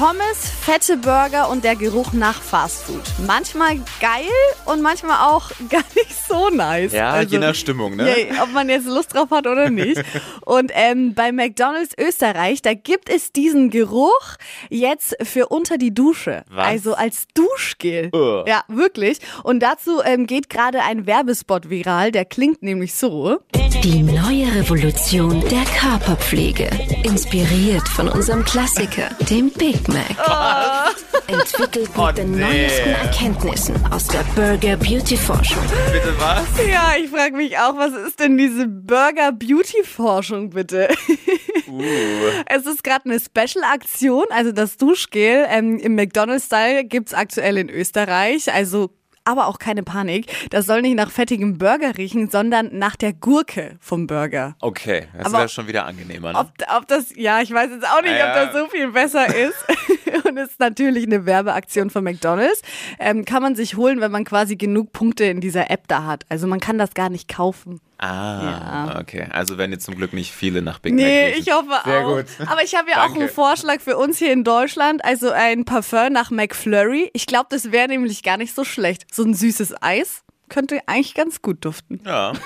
Pommes, fette Burger und der Geruch nach Fastfood. Manchmal geil und manchmal auch gar nicht so nice. Ja, Also, je nach Stimmung, ne? Ja, ob man jetzt Lust drauf hat oder nicht. Und ähm, bei McDonald's Österreich, da gibt es diesen Geruch jetzt für unter die Dusche. Was? Also als Duschgel. Ugh. Ja, wirklich. Und dazu ähm, geht gerade ein Werbespot viral, der klingt nämlich so. Die neue Revolution der Körperpflege. Inspiriert von unserem Klassiker, dem Big Mac. Entwickelt mit den nee. neuesten Erkenntnissen aus der Burger Beauty Forschung. Bitte was? Ja, ich frage mich auch, was ist denn diese Burger-Beauty-Forschung bitte? Es ist gerade eine Special-Aktion, also das Duschgel ähm, im McDonald's-Style gibt's aktuell in Österreich, also aber auch keine Panik. Das soll nicht nach fettigem Burger riechen, sondern nach der Gurke vom Burger. Okay, das wäre schon wieder angenehmer. Ne? Ob, ob das, ja, ich weiß jetzt auch nicht, Ja. ob das so viel besser ist. Und ist natürlich eine Werbeaktion von McDonalds. Ähm, kann man sich holen, wenn man quasi genug Punkte in dieser App da hat. Also man kann das gar nicht kaufen. Ah, okay. Also werden jetzt zum Glück nicht viele nach Big Mac Nee, ich hoffe Sehr auch. gut. Aber ich habe ja auch einen Vorschlag für uns hier in Deutschland. Also ein Parfum nach McFlurry. Ich glaube, das wäre nämlich gar nicht so schlecht. So ein süßes Eis könnte eigentlich ganz gut duften. Ja.